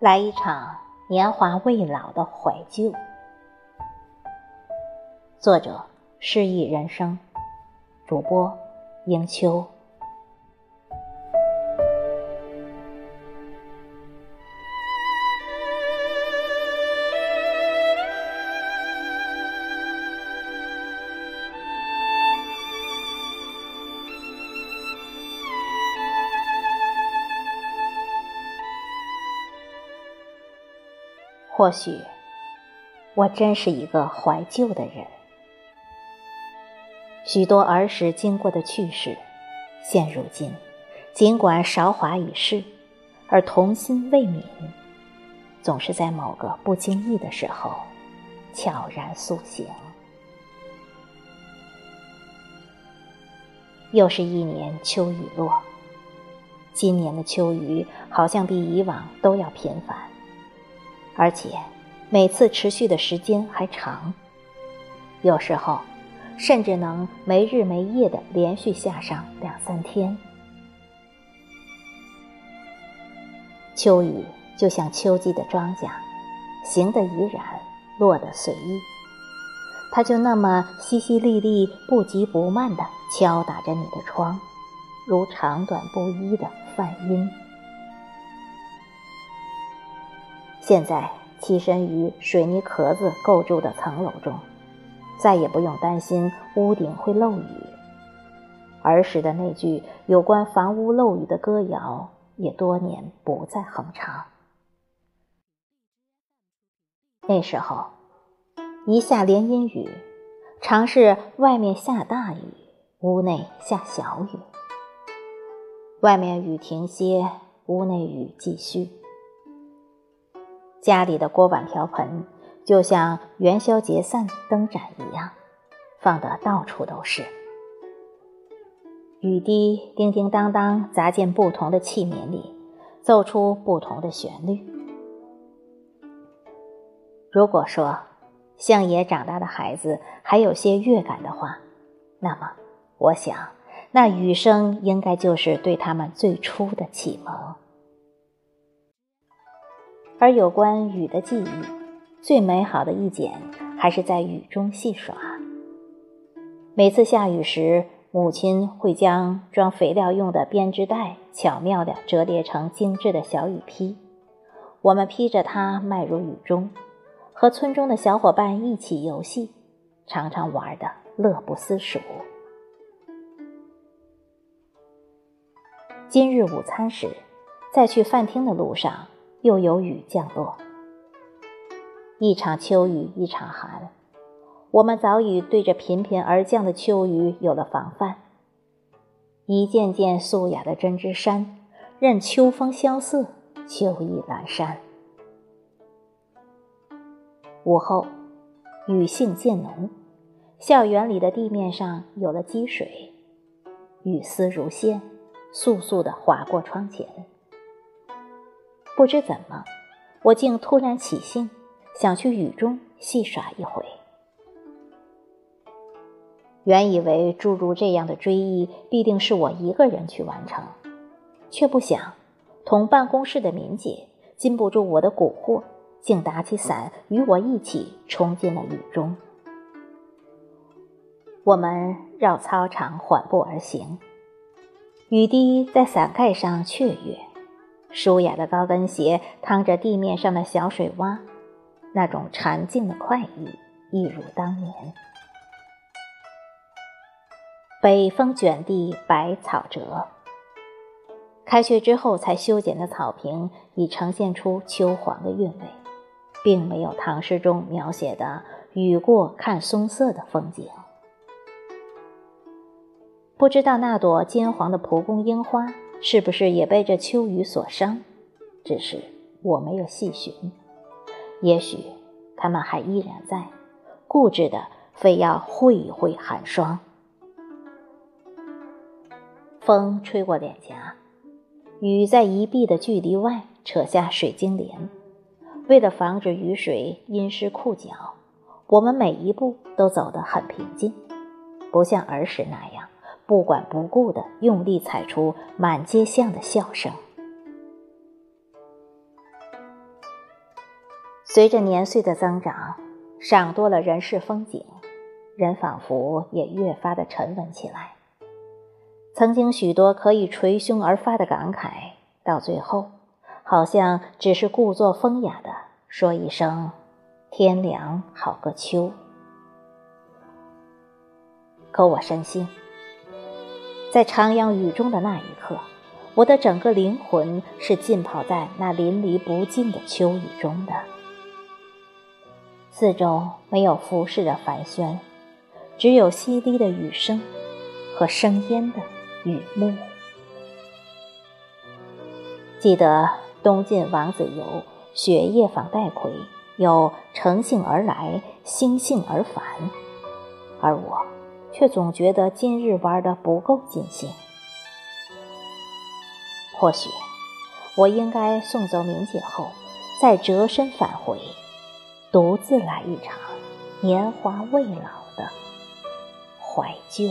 来一场年华未老的怀旧。作者：诗意人生，主播：迎秋。或许，我真是一个怀旧的人。许多儿时经过的趣事，现如今，尽管韶华已逝，而童心未泯，总是在某个不经意的时候，悄然苏醒。又是一年秋雨落，今年的秋雨好像比以往都要频繁。而且，每次持续的时间还长，有时候甚至能没日没夜的连续下上两三天。秋雨就像秋季的庄稼，行得怡然，落得随意。它就那么淅淅沥沥、不急不慢地敲打着你的窗，如长短不一的梵音。现在栖身于水泥壳子构筑的层楼中，再也不用担心屋顶会漏雨。儿时的那句有关房屋漏雨的歌谣，也多年不再哼唱。那时候，一下连阴雨，常是外面下大雨，屋内下小雨。外面雨停歇，屋内雨继续。家里的锅碗瓢盆，就像元宵节散灯盏一样，放得到处都是。雨滴叮叮当当砸进不同的器皿里，奏出不同的旋律。如果说相爷长大的孩子还有些乐感的话，那么我想，那雨声应该就是对他们最初的启蒙。而有关雨的记忆，最美好的一剪还是在雨中戏耍。每次下雨时，母亲会将装肥料用的编织袋巧妙地折叠成精致的小雨披，我们披着它迈入雨中，和村中的小伙伴一起游戏，常常玩得乐不思蜀。今日午餐时，在去饭厅的路上。又有雨降落，一场秋雨一场寒。我们早已对着频频而降的秋雨有了防范。一件件素雅的针织衫，任秋风萧瑟，秋意阑珊。午后，雨性渐浓，校园里的地面上有了积水，雨丝如线，簌簌地划过窗前。不知怎么，我竟突然起兴，想去雨中戏耍一回。原以为诸如这样的追忆必定是我一个人去完成，却不想同办公室的敏姐禁不住我的蛊惑，竟打起伞与我一起冲进了雨中。我们绕操场缓步而行，雨滴在伞盖上雀跃。舒雅的高跟鞋趟着地面上的小水洼，那种禅静的快意，一如当年。北风卷地，百草折。开学之后才修剪的草坪，已呈现出秋黄的韵味，并没有唐诗中描写的“雨过看松色”的风景。不知道那朵金黄的蒲公英花。是不是也被这秋雨所伤？只是我没有细寻。也许他们还依然在，固执的非要会一会寒霜。风吹过脸颊，雨在一臂的距离外扯下水晶帘。为了防止雨水阴湿裤脚，我们每一步都走得很平静，不像儿时那样。不管不顾的用力踩出满街巷的笑声。随着年岁的增长，赏多了人世风景，人仿佛也越发的沉稳起来。曾经许多可以捶胸而发的感慨，到最后，好像只是故作风雅的说一声“天凉好个秋”。可我深信，在徜徉雨中的那一刻，我的整个灵魂是浸泡在那淋漓不尽的秋雨中的。四周没有浮世的繁喧，只有淅沥的雨声和生烟的雨幕。记得东晋王子猷“雪夜访戴逵”，有“乘兴而来，兴兴而返”，而我却总觉得今日玩的不够尽兴。或许我应该送走明姐后，再折身返回。独自来一场年华未老的怀旧。